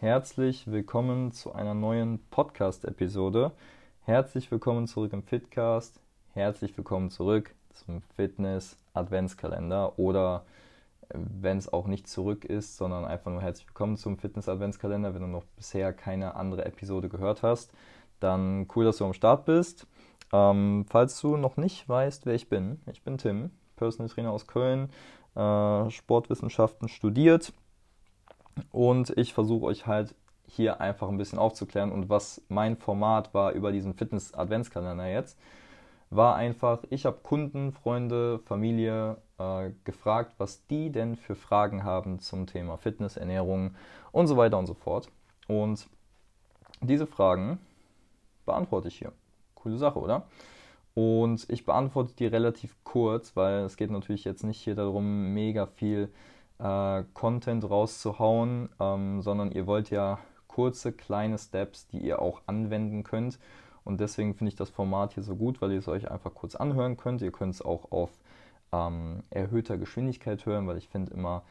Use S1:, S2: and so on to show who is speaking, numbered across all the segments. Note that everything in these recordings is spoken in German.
S1: herzlich willkommen zu einer neuen Podcast-Episode. Herzlich willkommen zurück im Fitcast. Herzlich willkommen zurück zum Fitness-Adventskalender oder äh, wenn es auch nicht zurück ist, sondern einfach nur herzlich willkommen zum Fitness-Adventskalender. Wenn du noch bisher keine andere Episode gehört hast, dann cool, dass du am Start bist. Ähm, falls du noch nicht weißt, wer ich bin, ich bin Tim, Personal Trainer aus Köln, äh, Sportwissenschaften studiert und ich versuche euch halt hier einfach ein bisschen aufzuklären. Und was mein Format war über diesen Fitness-Adventskalender jetzt, war einfach, ich habe Kunden, Freunde, Familie äh, gefragt, was die denn für Fragen haben zum Thema Fitness, Ernährung und so weiter und so fort. Und diese Fragen beantworte ich hier. Coole Sache, oder? Und ich beantworte die relativ kurz, weil es geht natürlich jetzt nicht hier darum, mega viel äh, Content rauszuhauen, ähm, sondern ihr wollt ja kurze, kleine Steps, die ihr auch anwenden könnt. Und deswegen finde ich das Format hier so gut, weil ihr es euch einfach kurz anhören könnt. Ihr könnt es auch auf ähm, erhöhter Geschwindigkeit hören, weil ich finde immer,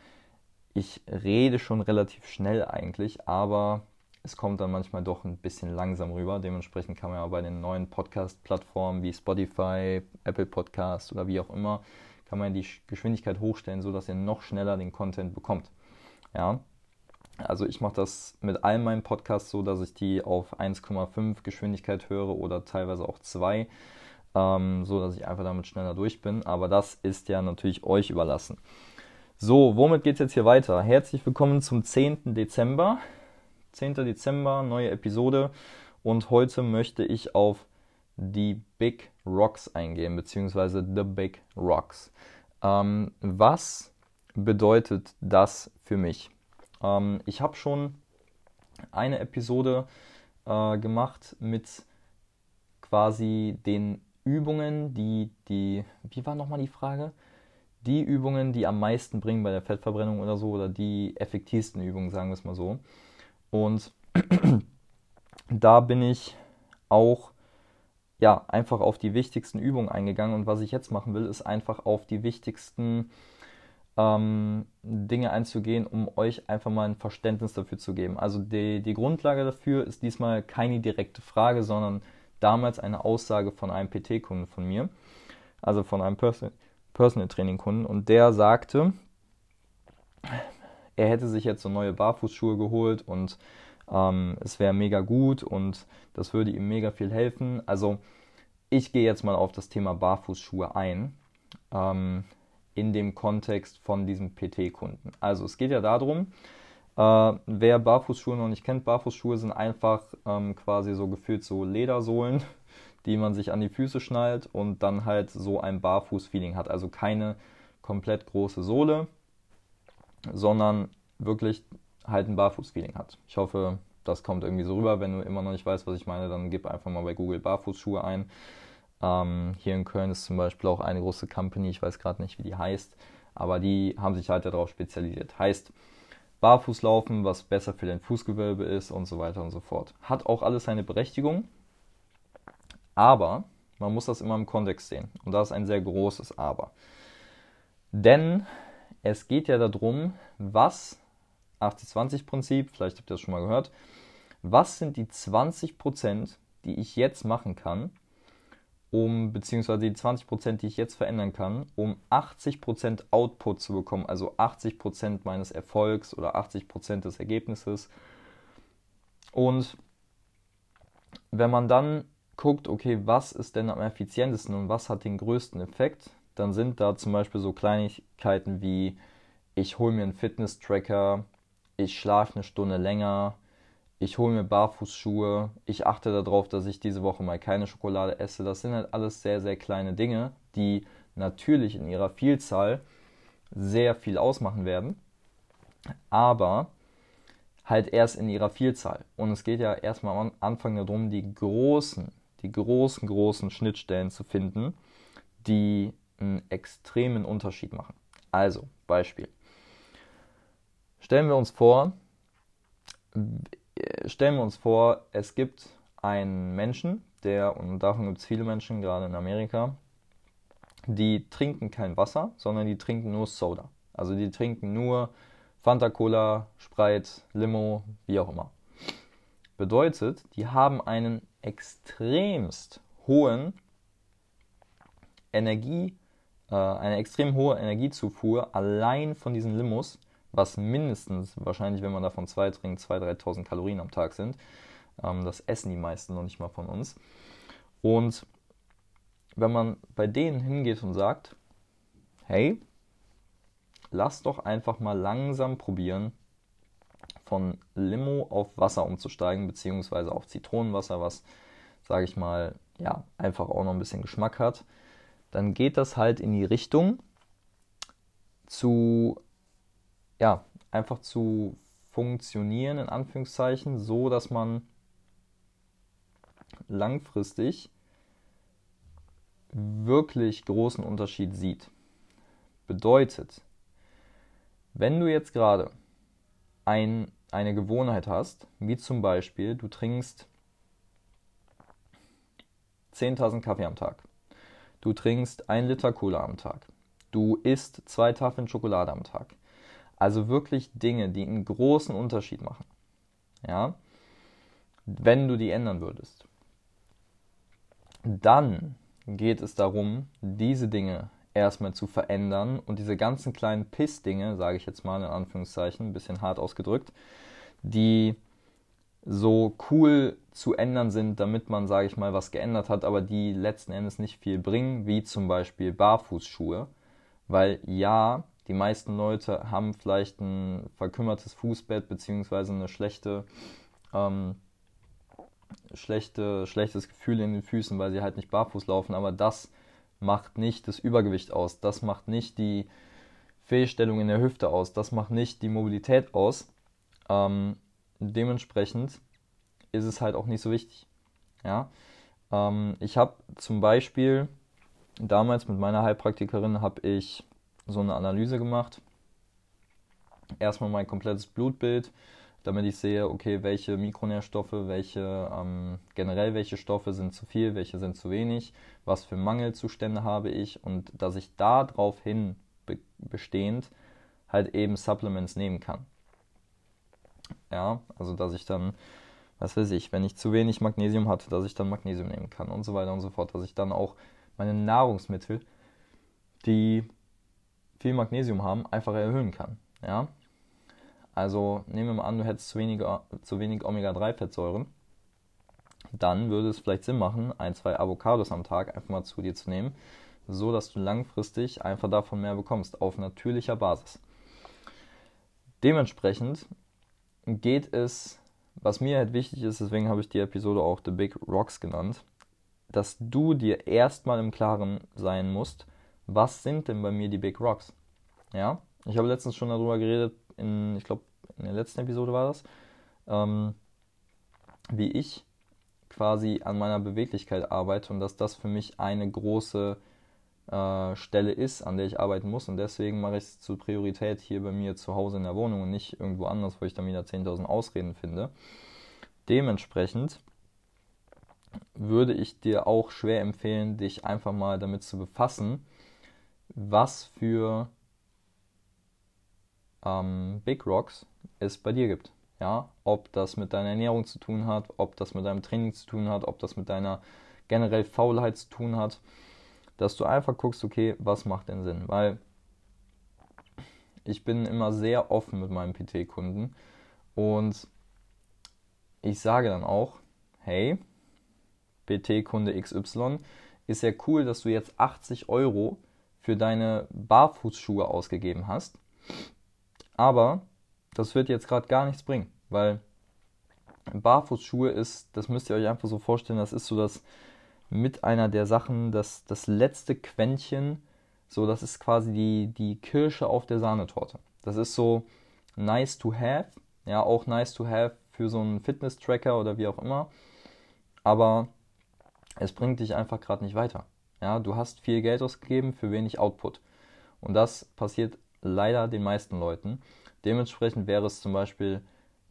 S1: ich rede schon relativ schnell eigentlich, aber es kommt dann manchmal doch ein bisschen langsam rüber. Dementsprechend kann man ja bei den neuen Podcast-Plattformen wie Spotify, Apple Podcast oder wie auch immer, kann man die Geschwindigkeit hochstellen, sodass ihr noch schneller den Content bekommt. Ja, also ich mache das mit all meinen Podcasts so, dass ich die auf 1,5 Geschwindigkeit höre oder teilweise auch 2, ähm, so dass ich einfach damit schneller durch bin. Aber das ist ja natürlich euch überlassen. So, womit geht es jetzt hier weiter? Herzlich willkommen zum 10. Dezember. 10. Dezember, neue Episode. Und heute möchte ich auf die Big Rocks eingehen, beziehungsweise The Big Rocks. Ähm, was bedeutet das für mich? Ähm, ich habe schon eine Episode äh, gemacht mit quasi den Übungen, die die, wie war nochmal die Frage? Die Übungen, die am meisten bringen bei der Fettverbrennung oder so, oder die effektivsten Übungen, sagen wir es mal so. Und da bin ich auch ja, einfach auf die wichtigsten Übungen eingegangen. Und was ich jetzt machen will, ist einfach auf die wichtigsten ähm, Dinge einzugehen, um euch einfach mal ein Verständnis dafür zu geben. Also die, die Grundlage dafür ist diesmal keine direkte Frage, sondern damals eine Aussage von einem PT-Kunden von mir, also von einem Person Personal Training Kunden. Und der sagte, er hätte sich jetzt so neue Barfußschuhe geholt und ähm, es wäre mega gut und das würde ihm mega viel helfen. Also ich gehe jetzt mal auf das Thema Barfußschuhe ein. Ähm, in dem Kontext von diesem PT-Kunden. Also es geht ja darum, äh, wer Barfußschuhe noch nicht kennt, Barfußschuhe sind einfach ähm, quasi so gefühlt so Ledersohlen, die man sich an die Füße schnallt und dann halt so ein Barfuß-Feeling hat. Also keine komplett große Sohle, sondern wirklich halt ein Barfuß-Feeling hat. Ich hoffe, das kommt irgendwie so rüber. Wenn du immer noch nicht weißt, was ich meine, dann gib einfach mal bei Google Barfußschuhe ein. Ähm, hier in Köln ist zum Beispiel auch eine große Company, ich weiß gerade nicht, wie die heißt, aber die haben sich halt darauf spezialisiert. Heißt, Barfußlaufen, was besser für dein Fußgewölbe ist und so weiter und so fort. Hat auch alles seine Berechtigung, aber man muss das immer im Kontext sehen. Und da ist ein sehr großes Aber. Denn es geht ja darum, was 80-20-Prinzip, vielleicht habt ihr das schon mal gehört, was sind die 20%, die ich jetzt machen kann, um, beziehungsweise die 20%, die ich jetzt verändern kann, um 80% Output zu bekommen, also 80% meines Erfolgs oder 80% des Ergebnisses. Und wenn man dann guckt, okay, was ist denn am effizientesten und was hat den größten Effekt, dann sind da zum Beispiel so Kleinigkeiten wie, ich hole mir einen Fitness-Tracker, ich schlafe eine Stunde länger, ich hole mir Barfußschuhe, ich achte darauf, dass ich diese Woche mal keine Schokolade esse. Das sind halt alles sehr, sehr kleine Dinge, die natürlich in ihrer Vielzahl sehr viel ausmachen werden, aber halt erst in ihrer Vielzahl. Und es geht ja erstmal am Anfang darum, die großen, die großen, großen Schnittstellen zu finden, die einen extremen Unterschied machen. Also, Beispiel. Stellen wir uns vor, stellen wir uns vor, es gibt einen Menschen, der, und davon gibt es viele Menschen, gerade in Amerika, die trinken kein Wasser, sondern die trinken nur Soda. Also die trinken nur Fanta Cola, Sprite, Limo, wie auch immer. Bedeutet, die haben einen extremst hohen Energie, äh, eine extrem hohe Energiezufuhr allein von diesen Limos, was mindestens, wahrscheinlich, wenn man davon zwei trinkt, 2.000, 3.000 Kalorien am Tag sind. Ähm, das essen die meisten noch nicht mal von uns. Und wenn man bei denen hingeht und sagt, hey, lass doch einfach mal langsam probieren, von Limo auf Wasser umzusteigen, beziehungsweise auf Zitronenwasser, was, sage ich mal, ja, einfach auch noch ein bisschen Geschmack hat, dann geht das halt in die Richtung zu, ja, einfach zu funktionieren, in Anführungszeichen, so dass man langfristig wirklich großen Unterschied sieht. Bedeutet, wenn du jetzt gerade ein, eine Gewohnheit hast, wie zum Beispiel, du trinkst 10.000 Kaffee am Tag, du trinkst ein Liter Cola am Tag, du isst zwei Tafeln Schokolade am Tag, also wirklich Dinge, die einen großen Unterschied machen, ja, wenn du die ändern würdest, dann geht es darum, diese Dinge erstmal zu verändern und diese ganzen kleinen Piss-Dinge, sage ich jetzt mal in Anführungszeichen, ein bisschen hart ausgedrückt, die so cool zu ändern sind, damit man, sage ich mal, was geändert hat, aber die letzten Endes nicht viel bringen, wie zum Beispiel Barfußschuhe. Weil ja, die meisten Leute haben vielleicht ein verkümmertes Fußbett beziehungsweise eine schlechte, ähm, schlechte, schlechtes Gefühl in den Füßen, weil sie halt nicht barfuß laufen, aber das macht nicht das Übergewicht aus, das macht nicht die Fehlstellung in der Hüfte aus, das macht nicht die Mobilität aus. Ähm, dementsprechend ist es halt auch nicht so wichtig. Ja? Ähm, ich habe zum Beispiel damals mit meiner Heilpraktikerin habe ich so eine Analyse gemacht. Erstmal mein komplettes Blutbild, damit ich sehe, okay, welche Mikronährstoffe, welche ähm, generell welche Stoffe sind zu viel, welche sind zu wenig, was für Mangelzustände habe ich und dass ich daraufhin be bestehend halt eben Supplements nehmen kann. Ja, also dass ich dann, was weiß ich, wenn ich zu wenig Magnesium hatte, dass ich dann Magnesium nehmen kann und so weiter und so fort, dass ich dann auch meine Nahrungsmittel, die viel Magnesium haben, einfach erhöhen kann. Ja, also nehmen wir mal an, du hättest zu wenig, zu wenig Omega-3-Fettsäuren. Dann würde es vielleicht Sinn machen, ein, zwei Avocados am Tag einfach mal zu dir zu nehmen, so dass du langfristig einfach davon mehr bekommst, auf natürlicher Basis. Dementsprechend geht es, was mir halt wichtig ist, deswegen habe ich die Episode auch The Big Rocks genannt, dass du dir erstmal im Klaren sein musst, was sind denn bei mir die Big Rocks? Ja, ich habe letztens schon darüber geredet, in, ich glaube, in der letzten Episode war das, ähm, wie ich quasi an meiner Beweglichkeit arbeite und dass das für mich eine große äh, Stelle ist, an der ich arbeiten muss. Und deswegen mache ich es zur Priorität hier bei mir zu Hause in der Wohnung und nicht irgendwo anders, wo ich dann wieder 10.000 Ausreden finde. Dementsprechend würde ich dir auch schwer empfehlen, dich einfach mal damit zu befassen, was für ähm, Big Rocks es bei dir gibt. Ja, ob das mit deiner Ernährung zu tun hat, ob das mit deinem Training zu tun hat, ob das mit deiner generell Faulheit zu tun hat, dass du einfach guckst, okay, was macht denn Sinn? Weil ich bin immer sehr offen mit meinen PT-Kunden und ich sage dann auch, hey, PT-Kunde XY, ist ja cool, dass du jetzt 80 Euro für deine Barfußschuhe ausgegeben hast. Aber das wird jetzt gerade gar nichts bringen, weil Barfußschuhe ist, das müsst ihr euch einfach so vorstellen, das ist so das mit einer der Sachen, das, das letzte Quäntchen, so das ist quasi die, die Kirsche auf der Sahnetorte. Das ist so nice to have, ja, auch nice to have für so einen Fitness-Tracker oder wie auch immer, aber es bringt dich einfach gerade nicht weiter. Ja, du hast viel Geld ausgegeben für wenig Output. Und das passiert leider den meisten Leuten. Dementsprechend wäre es zum Beispiel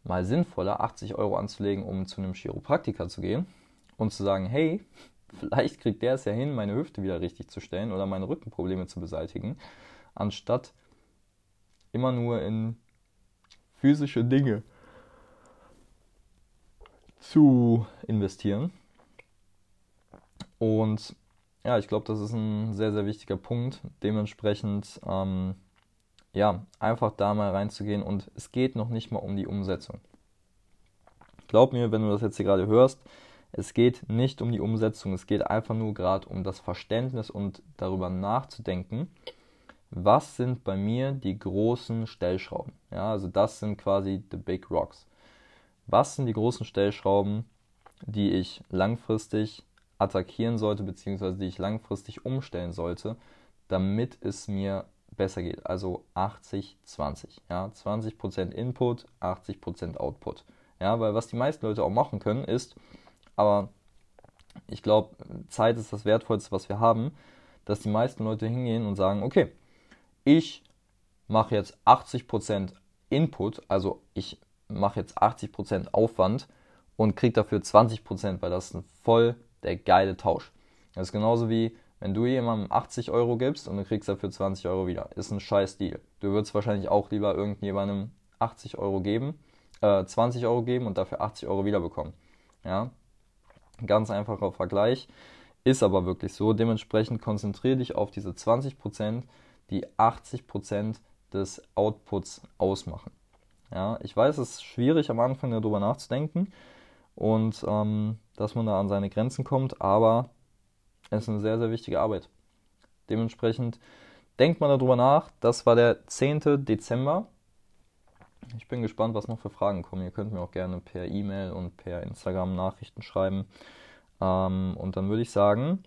S1: mal sinnvoller, 80 Euro anzulegen, um zu einem Chiropraktiker zu gehen und zu sagen, hey, vielleicht kriegt der es ja hin, meine Hüfte wieder richtig zu stellen oder meine Rückenprobleme zu beseitigen, anstatt immer nur in physische Dinge zu investieren. Und ja, ich glaube, das ist ein sehr, sehr wichtiger Punkt. Dementsprechend, ähm, ja, einfach da mal reinzugehen und es geht noch nicht mal um die Umsetzung. Glaub mir, wenn du das jetzt hier gerade hörst, es geht nicht um die Umsetzung, es geht einfach nur gerade um das Verständnis und darüber nachzudenken, was sind bei mir die großen Stellschrauben. Ja, also das sind quasi the big rocks. Was sind die großen Stellschrauben, die ich langfristig attackieren sollte, beziehungsweise die ich langfristig umstellen sollte, damit es mir besser geht. Also 80-20. Ja? 20% Input, 80% Output. Ja, weil was die meisten Leute auch machen können, ist, aber ich glaube, Zeit ist das Wertvollste, was wir haben, dass die meisten Leute hingehen und sagen, okay, ich mache jetzt 80% Input, also ich mache jetzt 80% Aufwand und kriege dafür 20%, weil das ein voll der geile Tausch. Das ist genauso wie, wenn du jemandem 80 Euro gibst und du kriegst dafür 20 Euro wieder. Ist ein scheiß Deal. Du würdest wahrscheinlich auch lieber irgendjemandem 80 Euro geben, äh, 20 Euro geben und dafür 80 Euro wiederbekommen. Ja, ganz einfacher Vergleich, ist aber wirklich so. Dementsprechend konzentriere dich auf diese 20%, die 80% des Outputs ausmachen. Ja, ich weiß, es ist schwierig am Anfang darüber nachzudenken und ähm, dass man da an seine Grenzen kommt, aber es ist eine sehr, sehr wichtige Arbeit. Dementsprechend denkt man darüber nach. Das war der 10. Dezember ich bin gespannt, was noch für Fragen kommen. Ihr könnt mir auch gerne per E-Mail und per Instagram Nachrichten schreiben. Ähm, und dann würde ich sagen,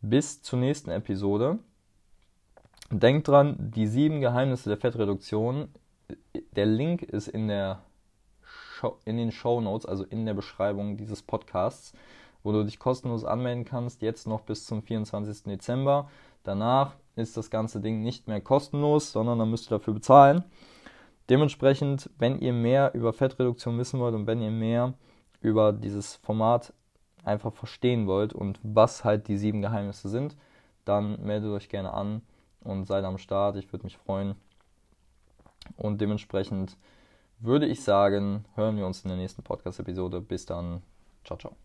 S1: bis zur nächsten Episode. Denkt dran, die sieben Geheimnisse der Fettreduktion. Der Link ist in, der In den Show Notes, also in der Beschreibung dieses Podcasts, wo du dich kostenlos anmelden kannst. Jetzt noch bis zum 24. Dezember. Danach ist das ganze Ding nicht mehr kostenlos, sondern dann müsst ihr dafür bezahlen. Dementsprechend, wenn ihr mehr über Fettreduktion wissen wollt und wenn ihr mehr über dieses Format einfach verstehen wollt und was halt die sieben Geheimnisse sind, dann meldet euch gerne an und seid am Start. Ich würde mich freuen. Und dementsprechend würde ich sagen, hören wir uns in der nächsten Podcast-Episode. Bis dann. Ciao, ciao.